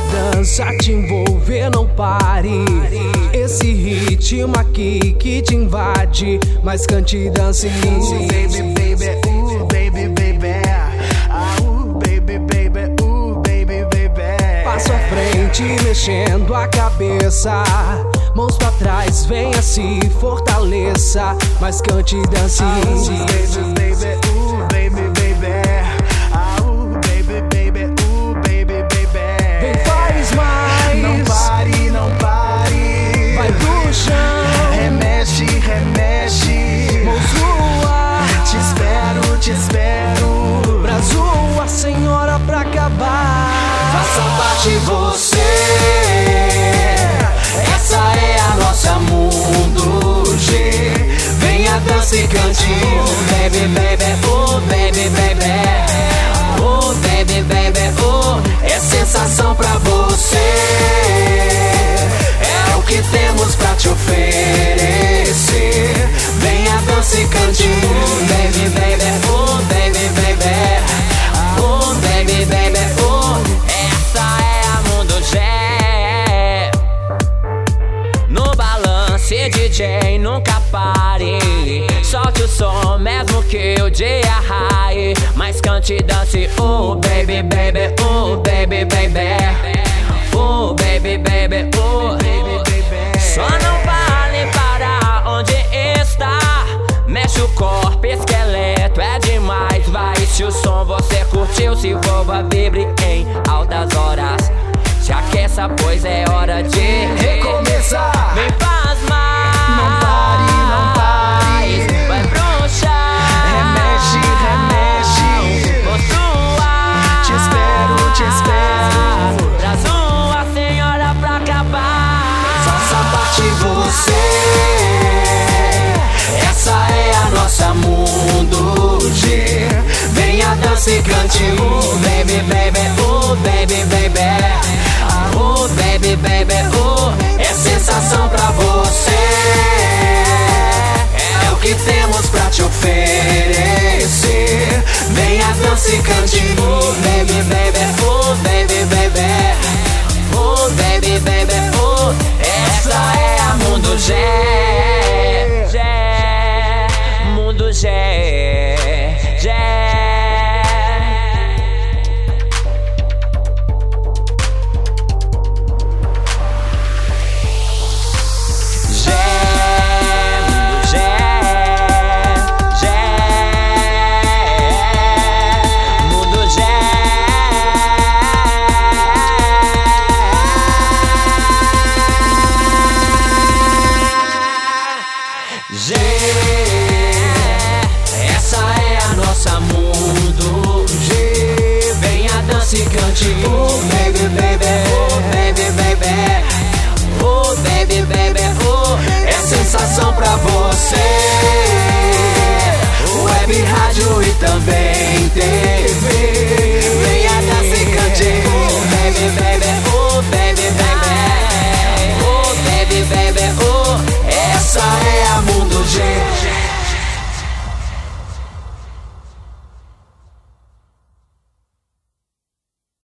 dança, te envolver, não pare. Esse ritmo aqui que te invade, mas cante e dance. Ooh, baby, baby, ooh, baby, baby. Ah, ooh, baby, baby, ooh, baby, baby. Passo à frente, mexendo a cabeça. Mãos pra trás, venha se fortaleça, mas cante e dance. Ooh, baby, baby, Você. Essa é a nossa mundo G. Venha dança e cante. Oh, baby, baby, oh, baby, baby. Oh, baby, baby, oh. É sensação pra você. É o que temos pra te oferecer. Venha dança e cante. Oh, baby, baby, oh, baby, baby. Pare. Solte o som, mesmo que o dia raie. Mas cante e dance, oh baby, baby, oh baby, baby. Oh baby, baby, oh Só não vale parar onde está. Mexe o corpo, esqueleto, é demais. Vai, se o som você curtiu, se envolva, vibre em altas horas. Se aqueça, pois é hora de recomeçar. Baby, oh, é sensação pra você. É o que temos pra te oferecer. Venha dança e cante. Oh, baby, baby, essa é a nossa mundo G. Venha dança e cante, oh baby, baby, oh baby, baby. Oh baby, baby, oh É sensação pra você Web, rádio e também